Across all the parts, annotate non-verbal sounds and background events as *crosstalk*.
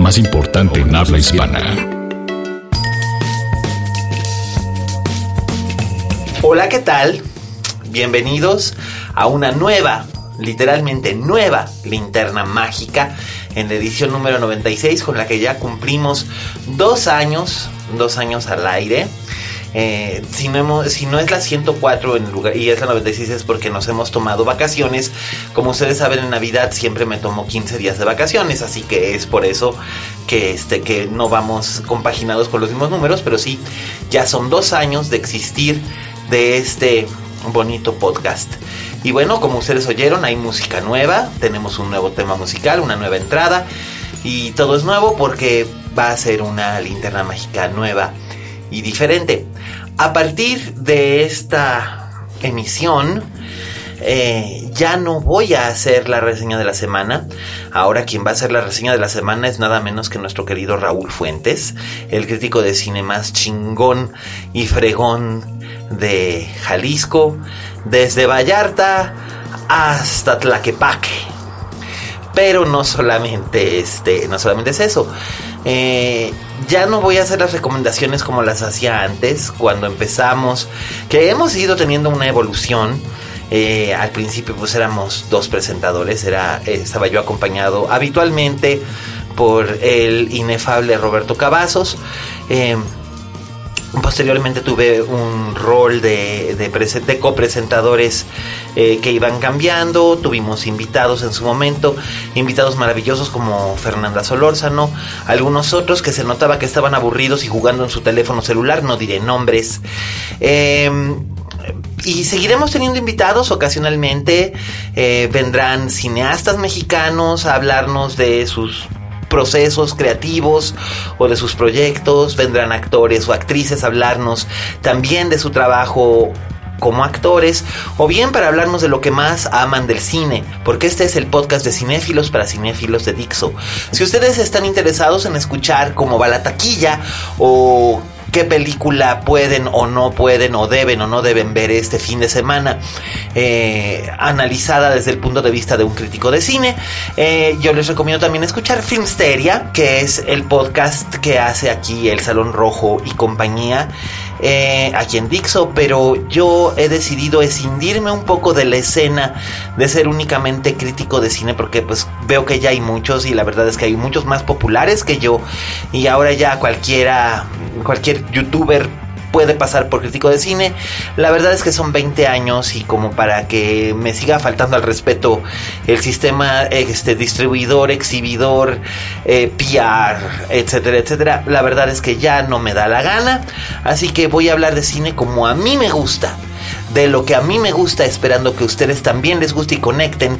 más importante en habla hispana. Hola, ¿qué tal? Bienvenidos a una nueva, literalmente nueva linterna mágica en la edición número 96 con la que ya cumplimos dos años, dos años al aire. Eh, si, no hemos, si, no es la 104 en lugar y es la 96 es porque nos hemos tomado vacaciones. Como ustedes saben, en Navidad siempre me tomo 15 días de vacaciones, así que es por eso que, este, que no vamos compaginados con los mismos números, pero sí, ya son dos años de existir de este bonito podcast. Y bueno, como ustedes oyeron, hay música nueva, tenemos un nuevo tema musical, una nueva entrada y todo es nuevo porque va a ser una linterna mágica nueva y diferente. A partir de esta emisión, eh, ya no voy a hacer la reseña de la semana. Ahora quien va a hacer la reseña de la semana es nada menos que nuestro querido Raúl Fuentes, el crítico de cine más chingón y fregón de Jalisco, desde Vallarta hasta Tlaquepaque. Pero no solamente, este, no solamente es eso. Eh, ya no voy a hacer las recomendaciones como las hacía antes, cuando empezamos, que hemos ido teniendo una evolución. Eh, al principio pues éramos dos presentadores, era, estaba yo acompañado habitualmente por el inefable Roberto Cavazos. Posteriormente tuve un rol de, de, copresentadores eh, que iban cambiando, tuvimos invitados en su momento, invitados maravillosos como Fernanda Solórzano, algunos otros que se notaba que estaban aburridos y jugando en su teléfono celular, no diré nombres. Em, y seguiremos teniendo invitados ocasionalmente, eh, vendrán cineastas mexicanos a hablarnos de sus procesos creativos o de sus proyectos, vendrán actores o actrices a hablarnos también de su trabajo como actores o bien para hablarnos de lo que más aman del cine, porque este es el podcast de cinéfilos para cinéfilos de Dixo. Si ustedes están interesados en escuchar cómo va la taquilla o qué película pueden o no pueden o deben o no deben ver este fin de semana, eh, analizada desde el punto de vista de un crítico de cine. Eh, yo les recomiendo también escuchar Filmsteria, que es el podcast que hace aquí el Salón Rojo y compañía. Eh, aquí en Dixo, pero yo he decidido escindirme un poco de la escena de ser únicamente crítico de cine porque pues veo que ya hay muchos y la verdad es que hay muchos más populares que yo y ahora ya cualquiera, cualquier youtuber puede pasar por crítico de cine. La verdad es que son 20 años y como para que me siga faltando al respeto el sistema este distribuidor, exhibidor, eh, PR, etcétera, etcétera, la verdad es que ya no me da la gana. Así que voy a hablar de cine como a mí me gusta de lo que a mí me gusta, esperando que ustedes también les guste y conecten,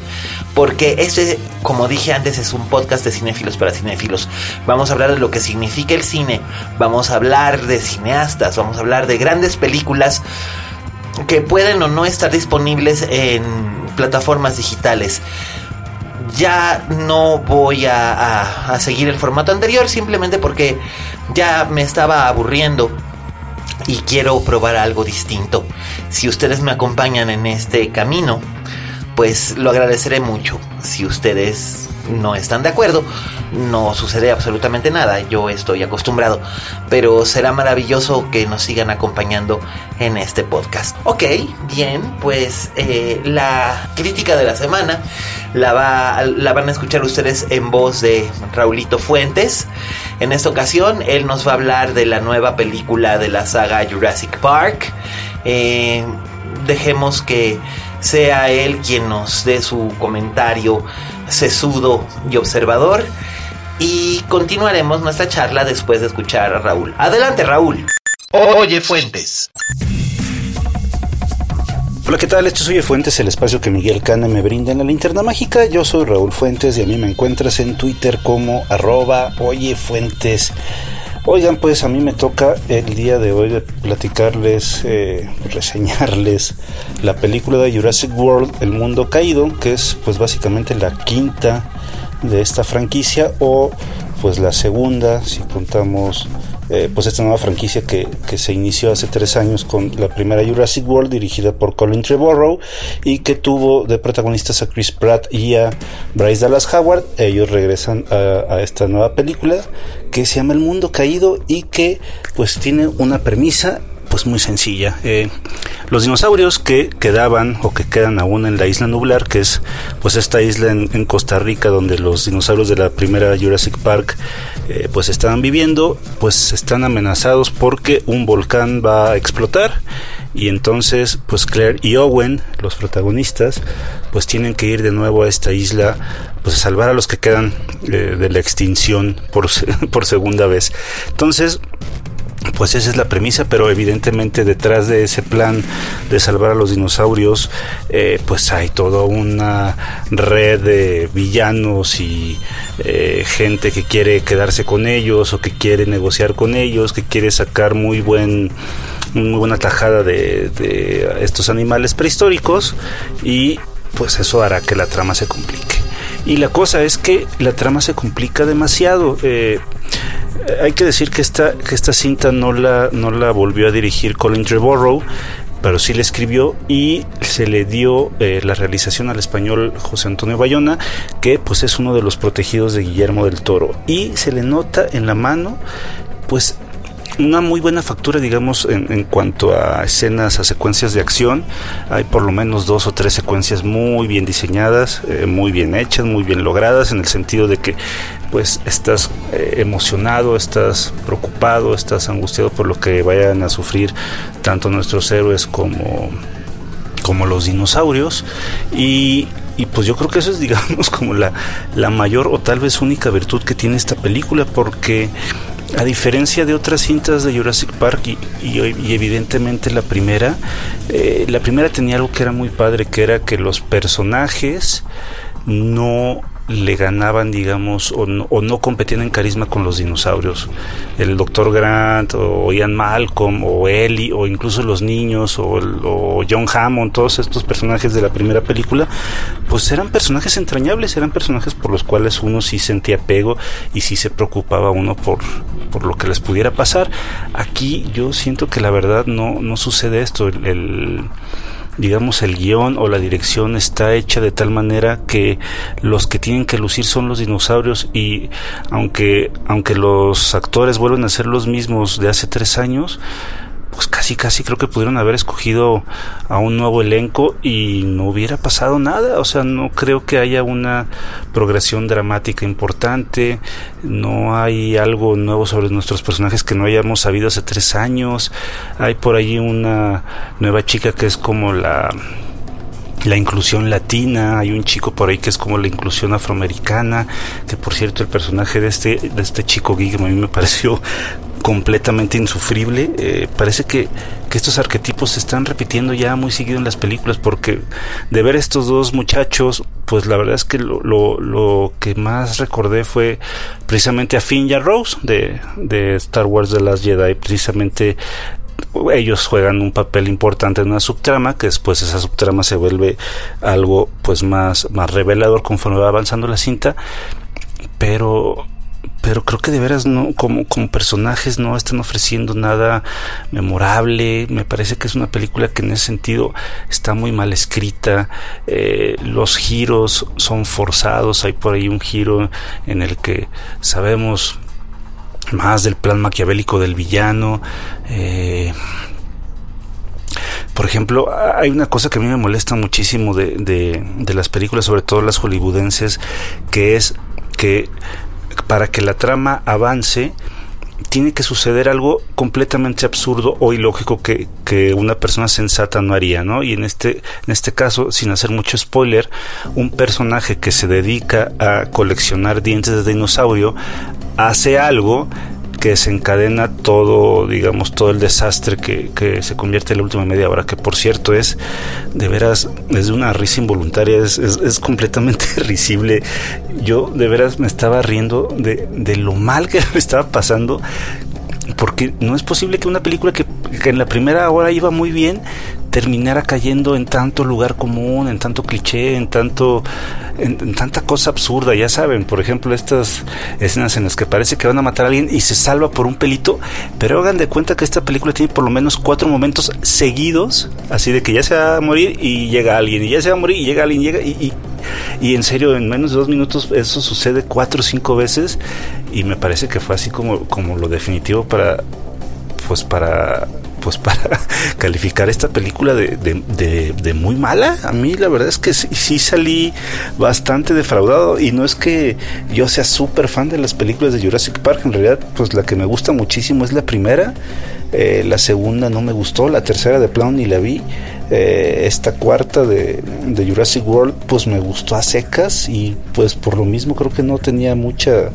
porque este, como dije antes, es un podcast de cinéfilos para cinéfilos. Vamos a hablar de lo que significa el cine, vamos a hablar de cineastas, vamos a hablar de grandes películas que pueden o no estar disponibles en plataformas digitales. Ya no voy a, a seguir el formato anterior simplemente porque ya me estaba aburriendo y quiero probar algo distinto. Si ustedes me acompañan en este camino, pues lo agradeceré mucho. Si ustedes no están de acuerdo, no sucede absolutamente nada, yo estoy acostumbrado, pero será maravilloso que nos sigan acompañando en este podcast. Ok, bien, pues eh, la crítica de la semana la, va, la van a escuchar ustedes en voz de Raulito Fuentes. En esta ocasión, él nos va a hablar de la nueva película de la saga Jurassic Park. Eh, dejemos que sea él quien nos dé su comentario sesudo y observador. y continuaremos nuestra charla después de escuchar a Raúl. Adelante Raúl. Oye Fuentes. Hola, ¿qué tal? Esto es Oye Fuentes, el espacio que Miguel Cane me brinda en la linterna mágica. Yo soy Raúl Fuentes y a mí me encuentras en Twitter como arroba Oye Fuentes. Oigan, pues a mí me toca el día de hoy platicarles, eh, reseñarles la película de Jurassic World, El Mundo Caído, que es pues básicamente la quinta de esta franquicia o pues la segunda si contamos eh, pues esta nueva franquicia que, que, se inició hace tres años con la primera Jurassic World dirigida por Colin Trevorrow y que tuvo de protagonistas a Chris Pratt y a Bryce Dallas Howard. Ellos regresan a, a esta nueva película que se llama El Mundo Caído y que pues tiene una premisa pues muy sencilla. Eh, los dinosaurios que quedaban o que quedan aún en la isla nublar, que es pues esta isla en, Costa Rica donde los dinosaurios de la primera Jurassic Park eh, pues estaban viviendo, pues están amenazados porque un volcán va a explotar y entonces pues Claire y Owen, los protagonistas, pues tienen que ir de nuevo a esta isla pues a salvar a los que quedan eh, de la extinción por, *laughs* por segunda vez. Entonces, pues esa es la premisa, pero evidentemente detrás de ese plan de salvar a los dinosaurios, eh, pues hay toda una red de villanos y eh, gente que quiere quedarse con ellos o que quiere negociar con ellos, que quiere sacar muy buen muy buena tajada de, de estos animales prehistóricos y pues eso hará que la trama se complique. Y la cosa es que la trama se complica demasiado. Eh, hay que decir que esta, que esta cinta no la, no la volvió a dirigir Colin Trevorrow, pero sí la escribió y se le dio eh, la realización al español José Antonio Bayona, que pues es uno de los protegidos de Guillermo del Toro. Y se le nota en la mano, pues una muy buena factura, digamos, en, cuanto a escenas, a secuencias de acción. Hay por lo menos dos o tres secuencias muy bien diseñadas, eh, muy bien hechas, muy bien logradas, en el sentido de que pues estás eh, emocionado, estás preocupado, estás angustiado por lo que vayan a sufrir tanto nuestros héroes como, como los dinosaurios. Y, y pues yo creo que eso es, *laughs* digamos, como la, la mayor o tal vez única virtud que tiene esta película, porque a diferencia de otras cintas de Jurassic Park y, evidentemente la primera, eh, la primera tenía algo que era muy padre, que era que los personajes no le ganaban, digamos, o no, o no, competían en carisma con los dinosaurios. El Dr. Grant, o Ian Malcolm, o Ellie, o incluso los niños, o, o, John Hammond, todos estos personajes de la primera película, pues eran personajes entrañables, eran personajes por los cuales uno sí sentía apego y sí se preocupaba uno por, por lo que les pudiera pasar. Aquí yo siento que la verdad no, no sucede esto. el, el digamos el guion o la dirección está hecha de tal manera que los que tienen que lucir son los dinosaurios y aunque aunque los actores vuelven a ser los mismos de hace tres años pues casi casi creo que pudieron haber escogido a un nuevo elenco y no hubiera pasado nada, o sea, no creo que haya una progresión dramática importante, no hay algo nuevo sobre nuestros personajes que no hayamos sabido hace tres años, hay por allí una nueva chica que es como la la inclusión latina, hay un chico por ahí que es como la inclusión afroamericana, que por cierto el personaje de este, de este chico gay a mí me *laughs* pareció completamente insufrible. Eh, parece que, que, estos arquetipos se están repitiendo ya muy seguido en las películas porque de ver estos dos muchachos, pues la verdad es que lo, lo, lo que más recordé fue precisamente a Finn y a Rose de, de Star Wars The Last Jedi, precisamente ellos juegan un papel importante en una subtrama que después esa subtrama se vuelve algo pues más más revelador conforme va avanzando la cinta. Pero pero creo que de veras no como como personajes no están ofreciendo nada memorable. Me parece que es una película que en ese sentido está muy mal escrita. Eh, los giros son forzados. Hay por ahí un giro en el que sabemos más del plan maquiavélico del villano eh, por ejemplo, hay una cosa que a mí me molesta muchísimo de, de, de las películas, sobre todo las hollywoodenses, que es que para que la trama avance, tiene que suceder algo completamente absurdo o ilógico que, que, una persona sensata no haría, ¿no? Y en este, en este caso, sin hacer mucho spoiler, un personaje que se dedica a coleccionar dientes de dinosaurio hace algo que desencadena todo, digamos, todo el desastre que, que, se convierte en la última media hora, que por cierto es, de veras, es de una risa involuntaria, es, es, es completamente *laughs* risible. Yo de veras me estaba riendo de, de, lo mal que *laughs* me estaba pasando, porque no es posible que una película que, que en la primera hora iba muy bien, terminara cayendo en tanto lugar común, en tanto cliché, en tanto en, en, tanta cosa absurda, ya saben, por ejemplo, estas escenas en las que parece que van a matar a alguien y se salva por un pelito, pero hagan de cuenta que esta película tiene por lo menos cuatro momentos seguidos, así de que ya se va a morir y llega alguien, y ya se va a morir y llega alguien, y llega y, y y en serio, en menos de dos minutos eso sucede cuatro o cinco veces y me parece que fue así como, como lo definitivo para, pues para pues para *laughs* calificar esta película de, de, muy mala. A mí la verdad es que sí, sí salí bastante defraudado. Y no es que yo sea súper fan de las películas de Jurassic Park, en realidad pues la que me gusta muchísimo es la primera, eh, la segunda no me gustó, la tercera de plano ni la vi. Eh, esta cuarta de, de, Jurassic World pues me gustó a secas. Y pues por lo mismo creo que no tenía mucha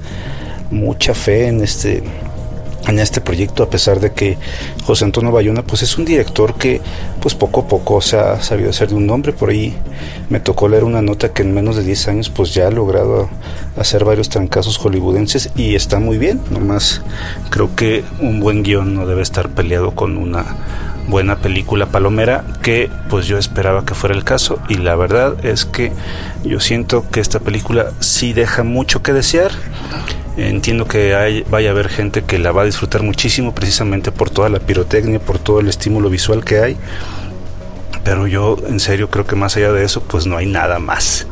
mucha fe en este en este proyecto a pesar de que José Antonio Bayona pues es un director que pues poco a poco se ha sabido hacer de un nombre por ahí me tocó leer una nota que en menos de 10 años pues ya ha logrado hacer varios trancazos hollywoodenses y está muy bien. Nomás creo que un buen guion no debe estar peleado con una buena película palomera que pues yo esperaba que fuera el caso. Y la verdad es que yo siento que esta película sí deja mucho que desear entiendo que hay, vaya a haber gente que la va a disfrutar muchísimo precisamente por toda la pirotecnia por todo el estímulo visual que hay pero yo en serio creo que más allá de eso pues no hay nada más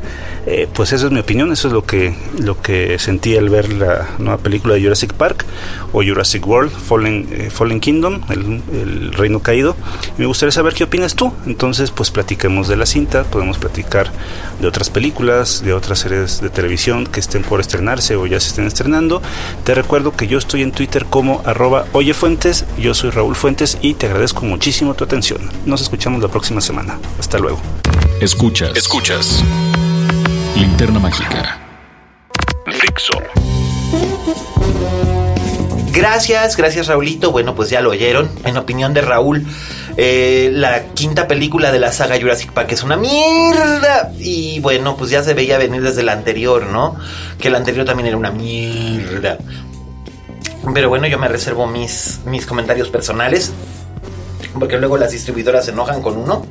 eh, pues esa es mi opinión, eso es lo que, lo que sentí al ver la nueva película de Jurassic Park o Jurassic World, Fallen, eh, Fallen Kingdom, el, el, Reino Caído. Y me gustaría saber qué opinas tú. Entonces, pues platiquemos de la cinta, podemos platicar de otras películas, de otras series de televisión que estén por estrenarse o ya se estén estrenando. Te recuerdo que yo estoy en Twitter como arroba oyefuentes, yo soy Raúl Fuentes y te agradezco muchísimo tu atención. Nos escuchamos la próxima semana. Hasta luego. Escuchas. Escuchas. Linterna Mágica. Dixo. Gracias, gracias Raulito. Bueno, pues ya lo oyeron. En opinión de Raúl, eh, la quinta película de la saga Jurassic Park es una mierda. Y bueno, pues ya se veía venir desde la anterior, ¿no? Que la anterior también era una mierda. Pero bueno, yo me reservo mis, mis comentarios personales. Porque luego las distribuidoras se enojan con uno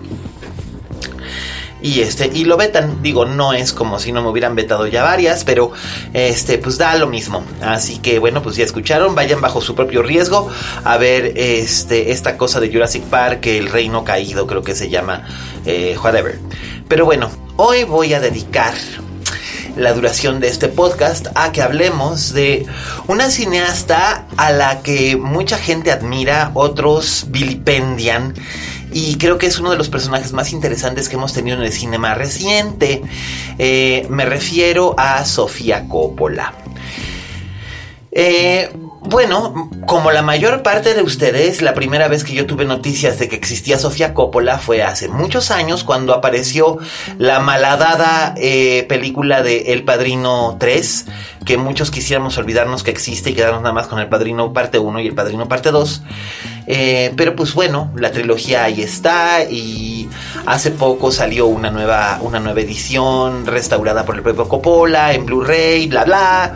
y este y lo vetan. Digo no es como si no me hubieran vetado ya varias pero este pues da lo mismo. Así que bueno pues ya escucharon vayan bajo su propio riesgo a ver este esta cosa de Jurassic Park el reino caído creo que se llama eh, whatever. Pero bueno hoy voy a dedicar la duración de este podcast a que hablemos de una cineasta a la que mucha gente admira, otros vilipendian y creo que es uno de los personajes más interesantes que hemos tenido en el cine más reciente. Eh, me refiero a Sofía Coppola. Eh, bueno, como la mayor parte de ustedes, la primera vez que yo tuve noticias de que existía Sofía Coppola fue hace muchos años cuando apareció la malhadada eh, película de El Padrino 3, que muchos quisiéramos olvidarnos que existe y quedarnos nada más con El Padrino parte 1 y El Padrino parte 2. Eh, pero pues bueno, la trilogía ahí está y hace poco salió una nueva, una nueva edición restaurada por el propio Coppola en Blu-ray, bla bla.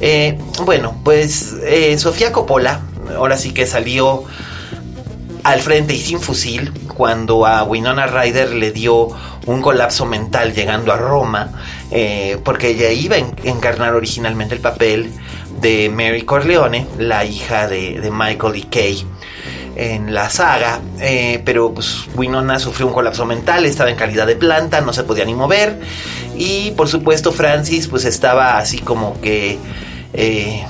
Eh, bueno, pues eh, Sofía Coppola ahora sí que salió al frente y sin fusil cuando a Winona Ryder le dio un colapso mental llegando a Roma, eh, porque ella iba a encarnar originalmente el papel de Mary Corleone, la hija de, de Michael y Kay en la saga, eh, pero pues Winona sufrió un colapso mental, estaba en calidad de planta, no se podía ni mover y por supuesto Francis pues estaba así como que eh,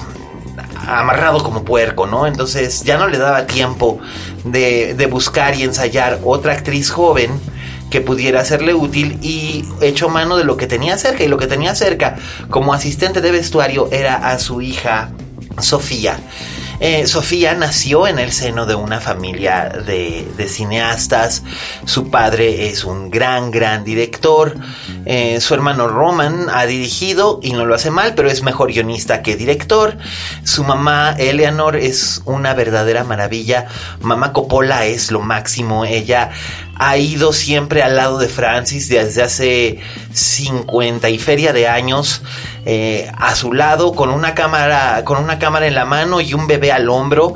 amarrado como puerco, ¿no? Entonces ya no le daba tiempo de, de buscar y ensayar otra actriz joven que pudiera serle útil y hecho mano de lo que tenía cerca y lo que tenía cerca como asistente de vestuario era a su hija Sofía. Eh, Sofía nació en el seno de una familia de, cineastas. Su padre es un gran, gran director. Eh, su hermano Roman ha dirigido y no lo hace mal, pero es mejor guionista que director. Su mamá Eleanor es una verdadera maravilla. Mamá Coppola es lo máximo. Ella ha ido siempre al lado de Francis desde hace 50 y feria de años. Eh, a su lado con una cámara con una cámara en la mano y un bebé al hombro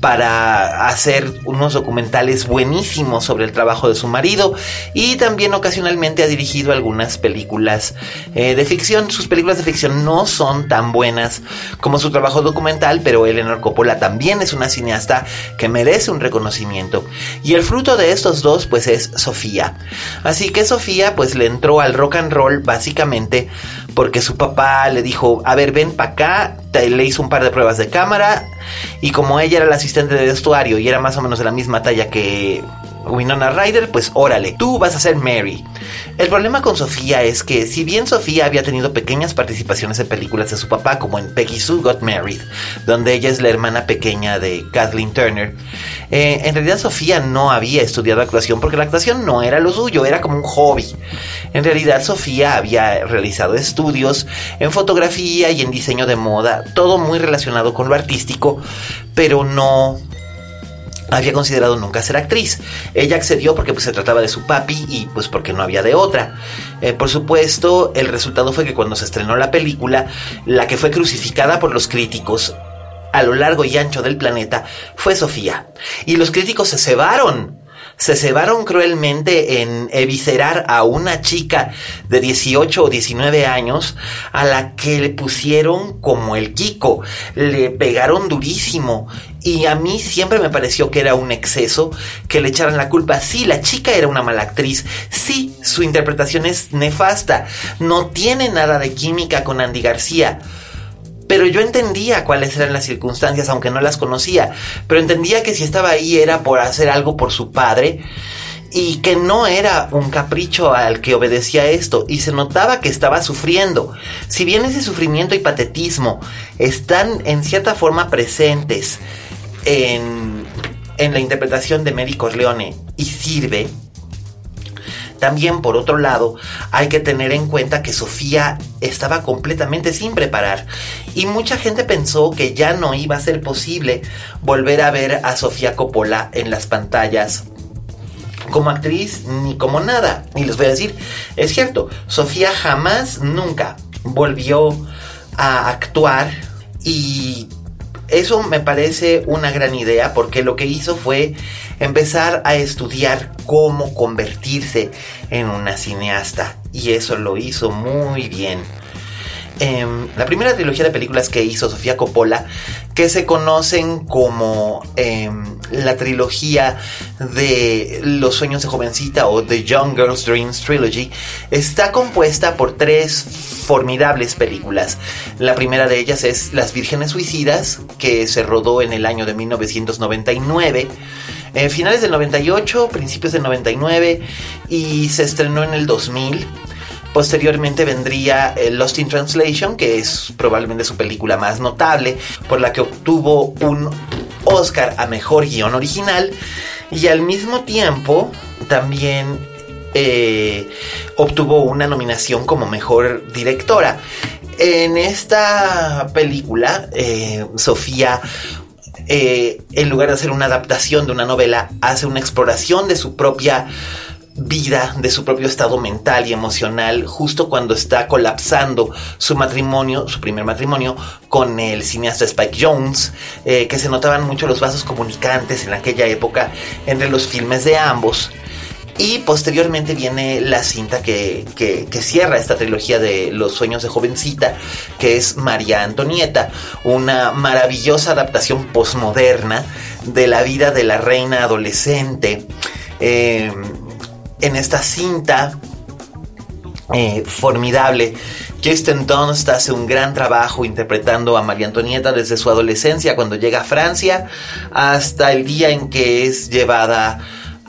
para hacer unos documentales buenísimos sobre el trabajo de su marido. Y también ocasionalmente ha dirigido algunas películas eh, de ficción. Sus películas de ficción no son tan buenas como su trabajo documental pero Eleanor Coppola también es una cineasta que merece un reconocimiento. Y el fruto de estos dos pues es Sofía. Así que Sofía pues le entró al rock and roll básicamente porque su papá le dijo, a ver, ven para acá, le hizo un par de pruebas de cámara y como ella era la asistente de vestuario y era más o menos de la misma talla que Winona Ryder, pues órale, tú vas a ser Mary. El problema con Sofía es que si bien Sofía había tenido pequeñas participaciones en películas de su papá, como en Peggy Sue Got Married, donde ella es la hermana pequeña de Kathleen Turner, eh, en realidad Sofía no había estudiado actuación porque la actuación no era lo suyo, era como un hobby. En realidad Sofía había realizado estudios en fotografía y en diseño de moda, todo muy relacionado con lo artístico, pero no había considerado nunca ser actriz. Ella accedió porque pues, se trataba de su papi y pues porque no había de otra. Eh, por supuesto, el resultado fue que cuando se estrenó la película, la que fue crucificada por los críticos a lo largo y ancho del planeta fue Sofía. Y los críticos se cebaron se cebaron cruelmente en eviscerar a una chica de 18 o 19 años a la que le pusieron como el Kiko, le pegaron durísimo y a mí siempre me pareció que era un exceso que le echaran la culpa. Sí, la chica era una mala actriz. Sí, su interpretación es nefasta. No tiene nada de química con Andy García. Pero yo entendía cuáles eran las circunstancias, aunque no las conocía. Pero entendía que si estaba ahí era por hacer algo por su padre y que no era un capricho al que obedecía esto y se notaba que estaba sufriendo. Si bien ese sufrimiento y patetismo están en cierta forma presentes en, en la interpretación de Mary Corleone y sirve, también, por otro lado, hay que tener en cuenta que Sofía estaba completamente sin preparar y mucha gente pensó que ya no iba a ser posible volver a ver a Sofía Coppola en las pantallas como actriz ni como nada. Y les voy a decir, es cierto, Sofía jamás, nunca volvió a actuar y eso me parece una gran idea porque lo que hizo fue empezar a estudiar cómo convertirse en una cineasta y eso lo hizo muy bien. Em, la primera trilogía de películas que hizo Sofía Coppola, que se conocen como em, la trilogía de Los sueños de jovencita o The Young Girl's Dreams Trilogy, está compuesta por tres formidables películas. La primera de ellas es Las Vírgenes Suicidas, que se rodó en el año de 1999. Eh, finales del 98, principios del 99 y se estrenó en el 2000. Posteriormente vendría eh, Lost in Translation, que es probablemente su película más notable, por la que obtuvo un Oscar a Mejor Guión Original. Y al mismo tiempo también eh, obtuvo una nominación como Mejor Directora. En esta película, Sofía eh, en lugar de hacer una adaptación de una novela, hace una exploración de su propia vida, de su propio estado mental y emocional, justo cuando está colapsando su matrimonio, su primer matrimonio, con el cineasta Spike Jones, eh, que se notaban mucho los vasos comunicantes en aquella época entre los filmes de ambos. Y posteriormente viene la cinta que, cierra esta trilogía de Los sueños de jovencita, que es María Antonieta, una maravillosa adaptación posmoderna de la vida de la reina adolescente. Eh, en esta cinta eh, formidable, Kirsten Dunst hace un gran trabajo interpretando a María Antonieta desde su adolescencia cuando llega a Francia hasta el día en que es llevada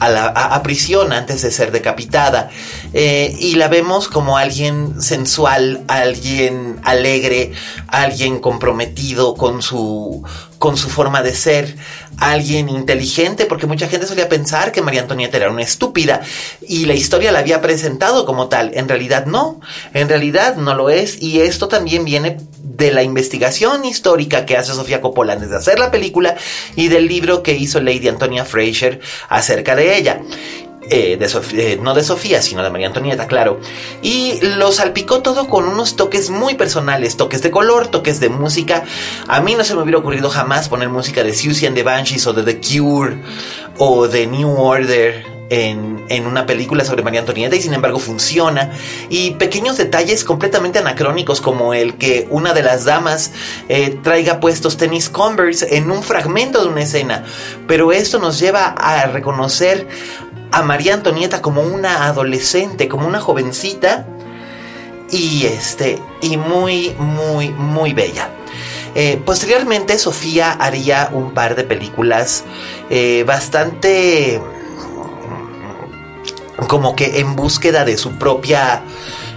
a, la, prisión antes de ser decapitada. Eh, y la vemos como alguien sensual, alguien alegre, alguien comprometido con su, con su forma de ser, alguien inteligente, porque mucha gente solía pensar que María Antonieta era una estúpida y la historia la había presentado como tal. En realidad no, en realidad no lo es y esto también viene de la investigación histórica que hace Sofía Coppola antes de hacer la película y del libro que hizo Lady Antonia Fraser acerca de ella. Eh, de eh, no de Sofía, sino de María Antonieta, claro. Y lo salpicó todo con unos toques muy personales, toques de color, toques de música. A mí no se me hubiera ocurrido jamás poner música de Susie and the Banshees o de The Cure o de New Order en, en, una película sobre María Antonieta y sin embargo funciona. Y pequeños detalles completamente anacrónicos como el que una de las damas eh, traiga puestos tenis Converse en un fragmento de una escena. Pero esto nos lleva a reconocer a María Antonieta como una adolescente, como una jovencita y este y muy muy muy bella. Eh, posteriormente Sofía haría un par de películas eh, bastante como que en búsqueda de su propia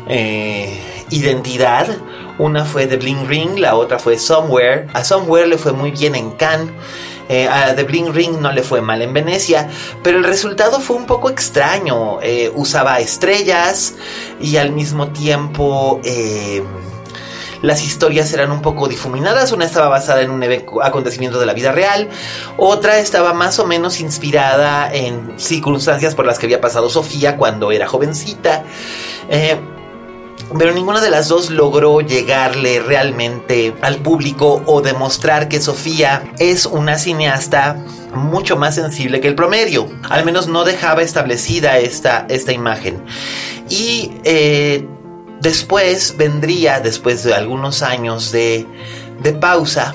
eh, identidad. Una fue The Bling Ring, la otra fue Somewhere. A Somewhere le fue muy bien en Cannes. Eh, a The Bling Ring no le fue mal en Venecia, pero el resultado fue un poco extraño. Eh, usaba estrellas y al mismo tiempo eh, las historias eran un poco difuminadas. Una estaba basada en un acontecimiento de la vida real, otra estaba más o menos inspirada en circunstancias por las que había pasado Sofía cuando era jovencita. Pero ninguna de las dos logró llegarle realmente al público o demostrar que Sofía es una cineasta mucho más sensible que el promedio. Al menos no dejaba establecida esta, esta imagen. Y eh, después vendría, después de algunos años de, de pausa,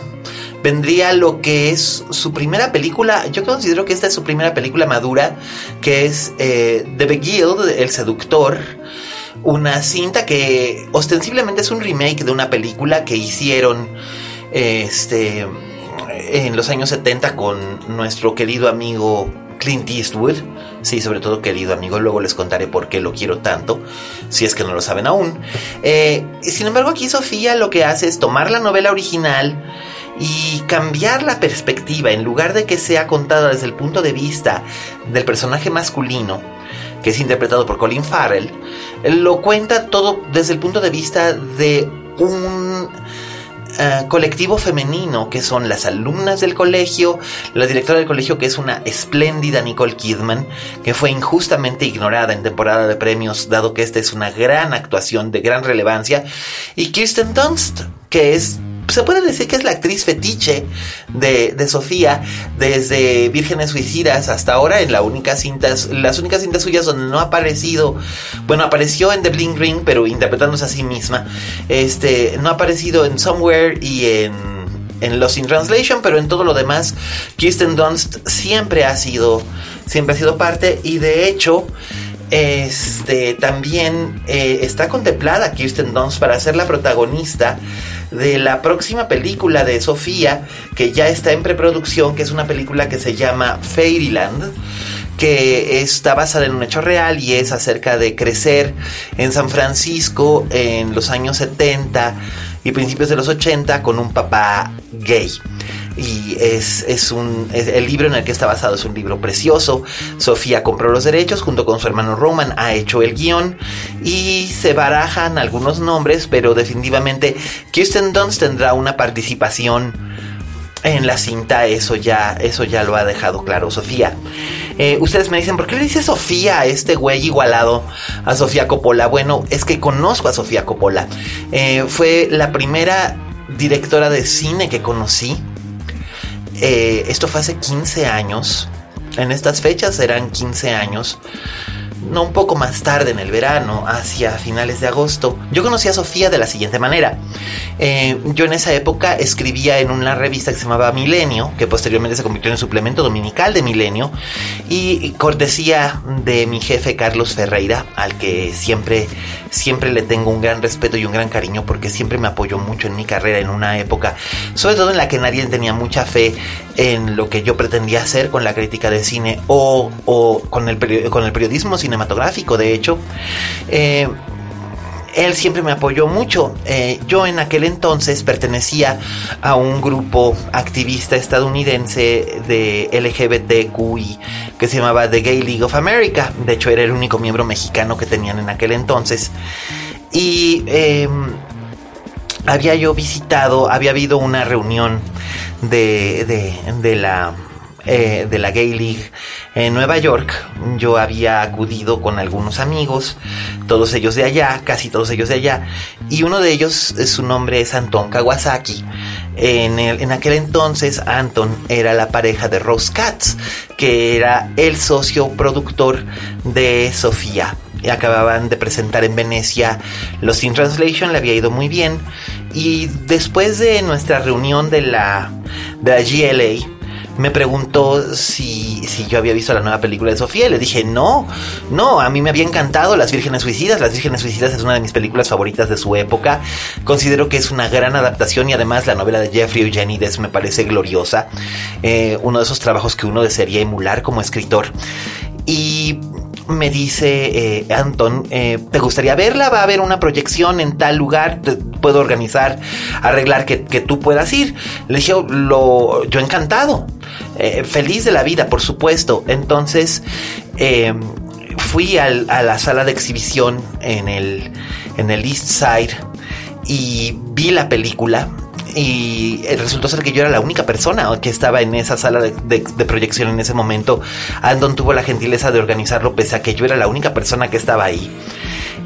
vendría lo que es su primera película. Yo considero que esta es su primera película madura, que es eh, The Beguiled, El Seductor. Una cinta que ostensiblemente es un remake de una película que hicieron este, en los años 70 con nuestro querido amigo Clint Eastwood. Sí, sobre todo querido amigo, luego les contaré por qué lo quiero tanto, si es que no lo saben aún. Eh, sin embargo, aquí Sofía lo que hace es tomar la novela original y cambiar la perspectiva, en lugar de que sea contada desde el punto de vista del personaje masculino, que es interpretado por Colin Farrell, lo cuenta todo desde el punto de vista de un uh, colectivo femenino que son las alumnas del colegio, la directora del colegio que es una espléndida Nicole Kidman, que fue injustamente ignorada en temporada de premios, dado que esta es una gran actuación de gran relevancia, y Kirsten Dunst, que es se puede decir que es la actriz fetiche de, de, Sofía desde Vírgenes Suicidas hasta ahora en la única las únicas cintas suyas donde no ha aparecido, bueno, apareció en The Bling Ring, pero interpretándose a sí misma, este, no ha aparecido en Somewhere y en, en Lost in Translation, pero en todo lo demás, Kirsten Dunst siempre ha sido, siempre ha sido parte y de hecho, este también eh, está contemplada Kirsten Dunst para ser la protagonista de la próxima película de Sofía que ya está en preproducción, que es una película que se llama Fairyland que está basada en un hecho real y es acerca de crecer en San Francisco en los años 70 y principios de los 80 con un papá gay y es, es un el libro en el que está basado es un libro precioso. Sofía compró los derechos junto con su hermano Roman, ha hecho el guion y se barajan algunos nombres, pero definitivamente Kirsten Dunst tendrá una participación en la cinta, eso ya, eso ya lo ha dejado claro Sofía. Eh, ustedes me dicen, ¿por qué le dice Sofía a este güey igualado a Sofía Coppola? Bueno, es que conozco a Sofía Coppola. Eh, fue la primera directora de cine que conocí. Eh, esto fue hace 15 años. En estas fechas eran 15 años. No un poco más tarde en el verano, hacia finales de agosto, yo conocí a Sofía de la siguiente manera. Eh, yo en esa época escribía en una revista que se llamaba Milenio, que posteriormente se convirtió en suplemento dominical de Milenio, y cortesía de mi jefe Carlos Ferreira, al que siempre, siempre le tengo un gran respeto y un gran cariño, porque siempre me apoyó mucho en mi carrera en una época, sobre todo en la que nadie tenía mucha fe en lo que yo pretendía hacer con la crítica de cine o, o con, el con el periodismo cinematográfico, de hecho. Eh, él siempre me apoyó mucho. Eh, yo en aquel entonces pertenecía a un grupo activista estadounidense de LGBTQI que se llamaba The Gay League of America. De hecho, era el único miembro mexicano que tenían en aquel entonces. Y em, había yo visitado, había habido una reunión de, de la eh, de la Gay League en Nueva York. Yo había acudido con algunos amigos, todos ellos de allá, casi todos ellos de allá, y uno de ellos, eh, su nombre es Anton Kawasaki. En, aquel entonces, Anton era la pareja de Rose Katz, que era el socio productor de Sofía. Acababan de presentar en Venecia Los In Translation, le había ido muy bien. Y después de nuestra reunión de la, de la GLA, me preguntó si, si yo había visto la nueva película de Sofía. Le dije, no, no, a mí me había encantado Las Vírgenes Suicidas. Las Vírgenes Suicidas es una de mis películas favoritas de su época. Considero que es una gran adaptación y además la novela de Jeffrey Eugenides me parece gloriosa. Eh, uno de esos trabajos que uno desearía emular como escritor. Y me dice eh, Anton, eh, ¿te gustaría verla? Va a haber una proyección en tal lugar, puedo organizar, arreglar que, tú puedas ir. Le dije, lo, yo encantado, eh, feliz de la vida, por supuesto. Entonces, fui a la sala de exhibición en el, en el East Side y vi la película y resultó ser que yo era la única persona que estaba en esa sala de, proyección en ese momento. Andon tuvo la gentileza de organizarlo pese a que yo era la única persona que estaba ahí.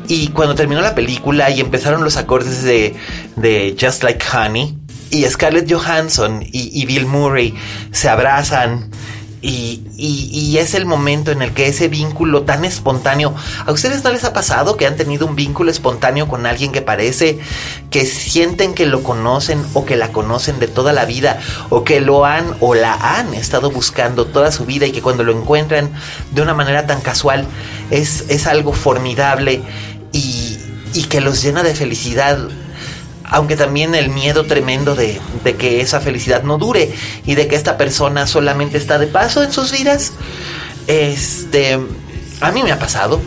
Y cuando terminó la película y empezaron los acordes de, de Just Like Honey, y Scarlett Johansson y Bill Murray se abrazan y, es el momento en el que ese vínculo tan espontáneo, ¿a ustedes no les ha pasado que han tenido un vínculo espontáneo con alguien que parece que sienten que lo conocen o que la conocen de toda la vida o que lo han o la han estado buscando toda su vida y que cuando lo encuentran de una manera tan casual es, es algo formidable y, y que los llena de felicidad aunque también el miedo tremendo de, que esa felicidad no dure y de que esta persona solamente está de paso en sus vidas. Este, a mí me ha pasado.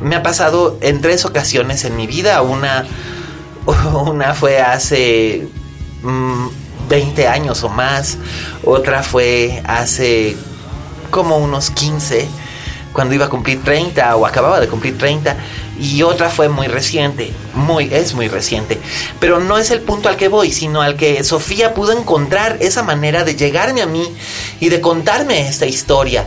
Me ha pasado en tres ocasiones en mi vida. Una, *laughs* una fue hace 20 mm, años o más. Otra fue hace como unos 15, cuando iba a cumplir 30 o acababa de cumplir 30 y otra fue muy reciente, muy es muy reciente, pero no es el punto al que voy, sino al que Sofía pudo encontrar esa manera de llegarme a mí y de contarme esta historia,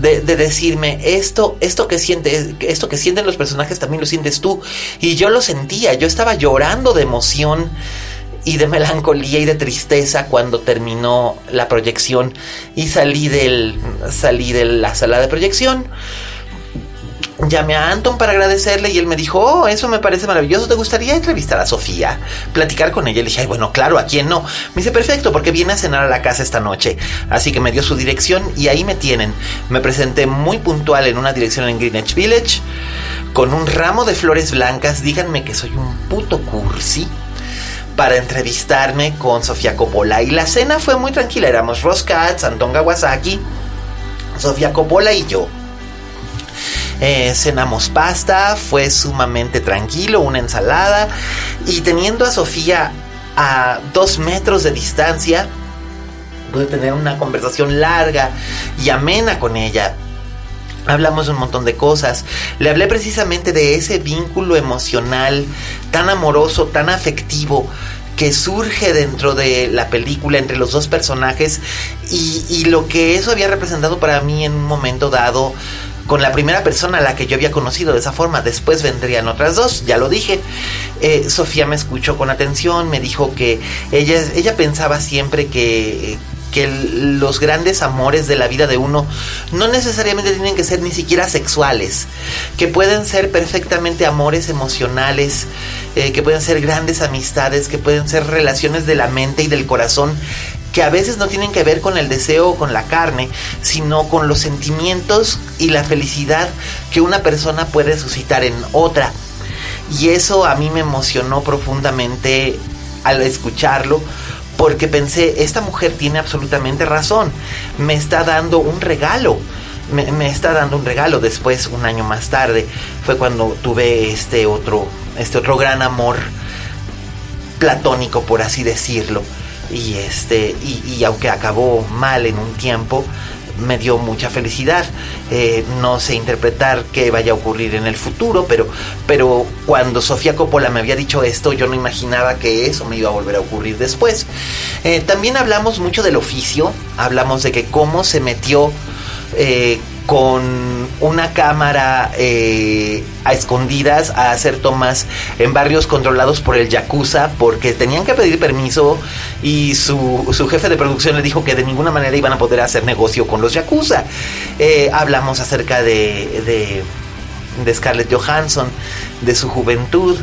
de, decirme esto, esto que siente, esto que sienten los personajes también lo sientes tú y yo lo sentía, yo estaba llorando de emoción y de melancolía y de tristeza cuando terminó la proyección y salí del salí de la sala de proyección llamé a Anton para agradecerle y él me dijo, oh, eso me parece maravilloso, ¿te gustaría entrevistar a Sofía? Platicar con ella. Le dije, ay, bueno, claro, ¿a quién no? Me dice, perfecto, porque viene a cenar a la casa esta noche. Así que me dio su dirección y ahí me tienen. Me presenté muy puntual en una dirección en Greenwich Village, con un ramo de flores blancas. Díganme que soy un puto cursi para entrevistarme con Sofía Coppola. Y la cena fue muy tranquila. Éramos Ross Katz, Anton Gawasaki, Sofía Coppola y yo. Eh, cenamos pasta, fue sumamente tranquilo, una ensalada y teniendo a Sofía a dos metros de distancia, pude tener una conversación larga y amena con ella. Hablamos un montón de cosas. Le hablé precisamente de ese vínculo emocional tan amoroso, tan afectivo que surge dentro de la película entre los dos personajes y, lo que eso había representado para mí en un momento dado con la primera persona a la que yo había conocido de esa forma. Después vendrían otras dos, ya lo dije. Eh, Sofía me escuchó con atención, me dijo que ella, ella pensaba siempre que que los grandes amores de la vida de uno no necesariamente tienen que ser ni siquiera sexuales, que pueden ser perfectamente amores emocionales, eh, que pueden ser grandes amistades, que pueden ser relaciones de la mente y del corazón que a veces no tienen que ver con el deseo o con la carne, sino con los sentimientos y la felicidad que una persona puede suscitar en otra. Y eso a mí me emocionó profundamente al escucharlo, porque pensé, esta mujer tiene absolutamente razón, me está dando un regalo. Me, está dando un regalo después un año más tarde fue cuando tuve este otro este otro gran amor platónico por así decirlo y este y, y aunque acabó mal en un tiempo me dio mucha felicidad. Eh, no sé interpretar qué vaya a ocurrir en el futuro, pero, pero cuando Sofía Coppola me había dicho esto, yo no imaginaba que eso me iba a volver a ocurrir después. Eh, también hablamos mucho del oficio, hablamos de que cómo se metió eh, con una cámara eh, a escondidas a hacer tomas en barrios controlados por el Yakuza porque tenían que pedir permiso y su, su jefe de producción le dijo que de ninguna manera iban a poder hacer negocio con los Yakuza. Eh, hablamos acerca de, de, de Scarlett Johansson, de su juventud.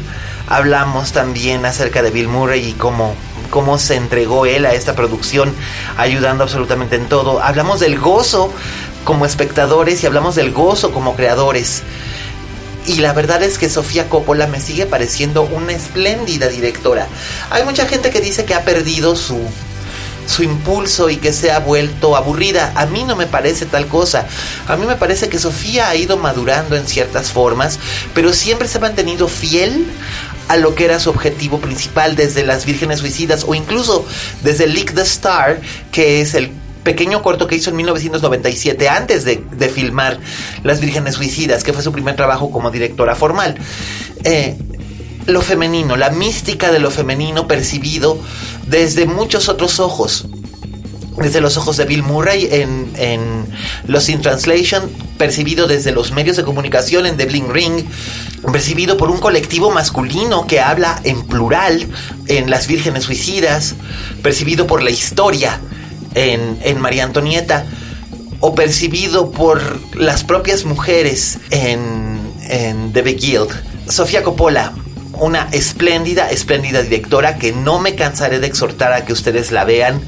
Hablamos también acerca de Bill Murray y cómo cómo se entregó él a esta producción, ayudando absolutamente en todo. Hablamos del gozo como espectadores y hablamos del gozo como creadores. Y la verdad es que Sofía Coppola me sigue pareciendo una espléndida directora. Hay mucha gente que dice que ha perdido su, su impulso y que se ha vuelto aburrida. A mí no me parece tal cosa. A mí me parece que Sofía ha ido madurando en ciertas formas, pero siempre se ha mantenido fiel a lo que era su objetivo principal desde Las Vírgenes Suicidas o incluso desde Lick the Star, que es el pequeño corto que hizo en 1997 antes de, filmar Las Vírgenes Suicidas, que fue su primer trabajo como directora formal. Eh, lo femenino, la mística de lo femenino percibido desde muchos otros ojos. Desde los ojos de Bill Murray en, en Los in Translation, percibido desde los medios de comunicación en The Bling Ring, percibido por un colectivo masculino que habla en plural en Las Vírgenes Suicidas, percibido por la historia en, en, María Antonieta o percibido por las propias mujeres en, en The Big Guild. Sofía Coppola, una espléndida, espléndida directora que no me cansaré de exhortar a que ustedes la vean.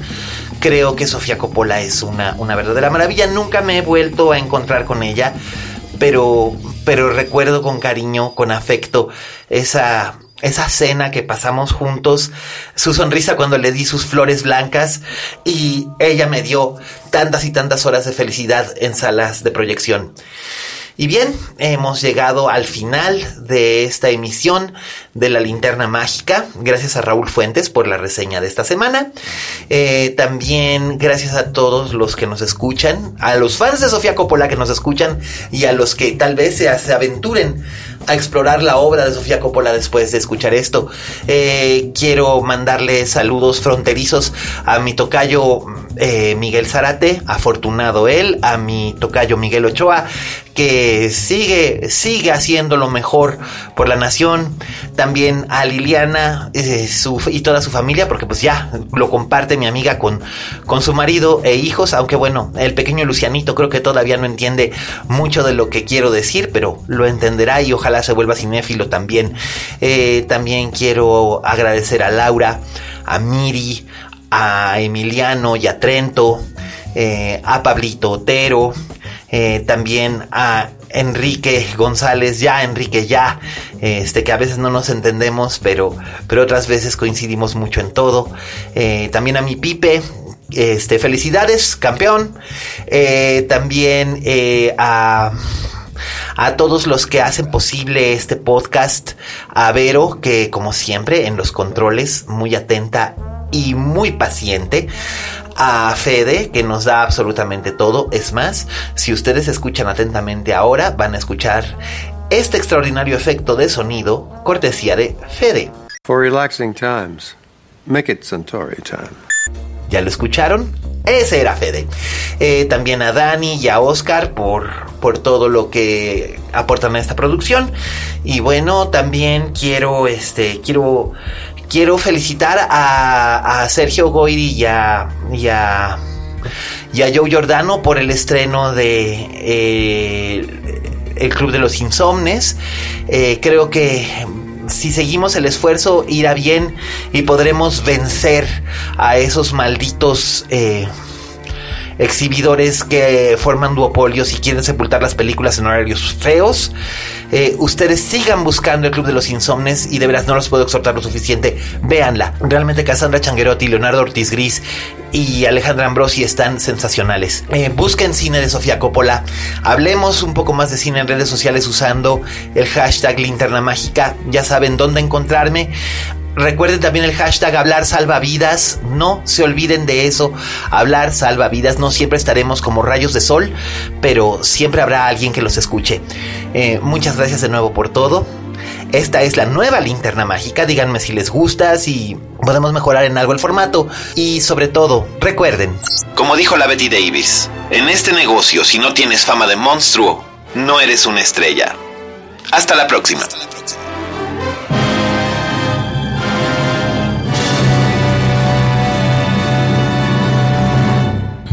Creo que Sofía Coppola es una, una verdadera maravilla. Nunca me he vuelto a encontrar con ella, pero, pero recuerdo con cariño, con afecto, esa, esa cena que pasamos juntos, su sonrisa cuando le di sus flores blancas y ella me dio tantas y tantas horas de felicidad en salas de proyección. Y bien, hemos llegado al final de esta emisión de la linterna mágica. Gracias a Raúl Fuentes por la reseña de esta semana. Eh, también gracias a todos los que nos escuchan, a los fans de Sofía Coppola que nos escuchan y a los que tal vez se, aventuren a explorar la obra de Sofía Coppola después de escuchar esto. Eh, quiero mandarle saludos fronterizos a mi tocayo eh, Miguel Zarate, afortunado él, a mi tocayo Miguel Ochoa, que sigue, sigue haciendo lo mejor por la nación. También a Liliana eh, y toda su familia, porque pues ya lo comparte mi amiga con, con su marido e hijos, aunque bueno, el pequeño Lucianito creo que todavía no entiende mucho de lo que quiero decir, pero lo entenderá y ojalá se vuelva cinéfilo también. Eh, también quiero agradecer a Laura, a Miri, a Emiliano y a Trento, eh, a Pablito Otero, eh, también a Enrique González, ya Enrique, ya, este que a veces no nos entendemos, pero, pero otras veces coincidimos mucho en todo. Eh, también a mi Pipe, este, felicidades, campeón. También a a todos los que hacen posible este podcast, a Vero, que como siempre en los controles, muy atenta y muy paciente a Fede, que nos da absolutamente todo. Es más, si ustedes escuchan atentamente ahora, van a escuchar este extraordinario efecto de sonido, cortesía de Fede. For relaxing times, make it Centauri time. ¿Ya lo escucharon? Ese era Fede. Eh, también a Dani y a Oscar por, por todo lo que aportan a esta producción. Y bueno, también quiero, este, quiero quiero felicitar a, Sergio Goyri y a, y Joe Giordano por el estreno de eh, El Club de los Insomnes. Eh, creo que si seguimos el esfuerzo irá bien y podremos vencer a esos malditos eh, exhibidores que forman duopolios y quieren sepultar las películas en horarios feos. Eh, ustedes sigan buscando el Club de los Insomnes y de veras no los puedo exhortar lo suficiente. Véanla. Realmente Cassandra Changuerotti, Leonardo Ortiz Gris y Alejandra Ambrosi están sensacionales. Eh, busquen cine de Sofía Coppola. Hablemos un poco más de cine en redes sociales usando el hashtag Linterna Mágica. Ya saben dónde encontrarme. Recuerden también el hashtag hablar salva vidas. No se olviden de eso. Hablar salva vidas. No siempre estaremos como rayos de sol, pero siempre habrá alguien que los escuche. Eh, muchas gracias de nuevo por todo. Esta es la nueva linterna mágica. Díganme si les gusta, si podemos mejorar en algo el formato. Y sobre todo, recuerden. Como dijo la Betty Davis, en este negocio, si no tienes fama de monstruo, no eres una estrella. Hasta la próxima.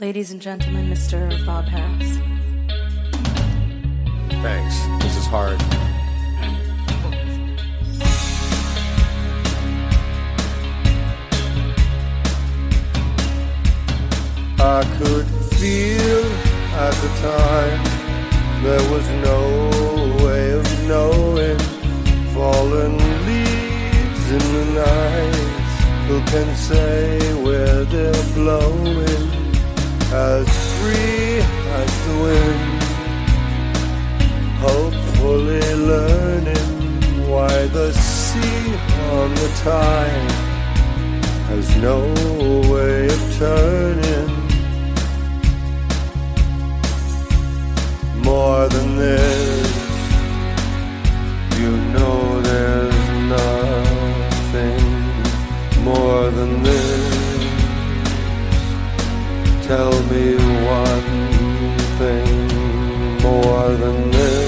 Ladies and gentlemen, Mr. Bob Harris. Thanks. This is hard. I could feel at the time there was no way of knowing fallen leaves in the night. Who can say where they're blowing? As free as the wind, hopefully learning why the sea on the tide has no way of turning. More than this, you know there's nothing more than this. Tell me one thing more than this.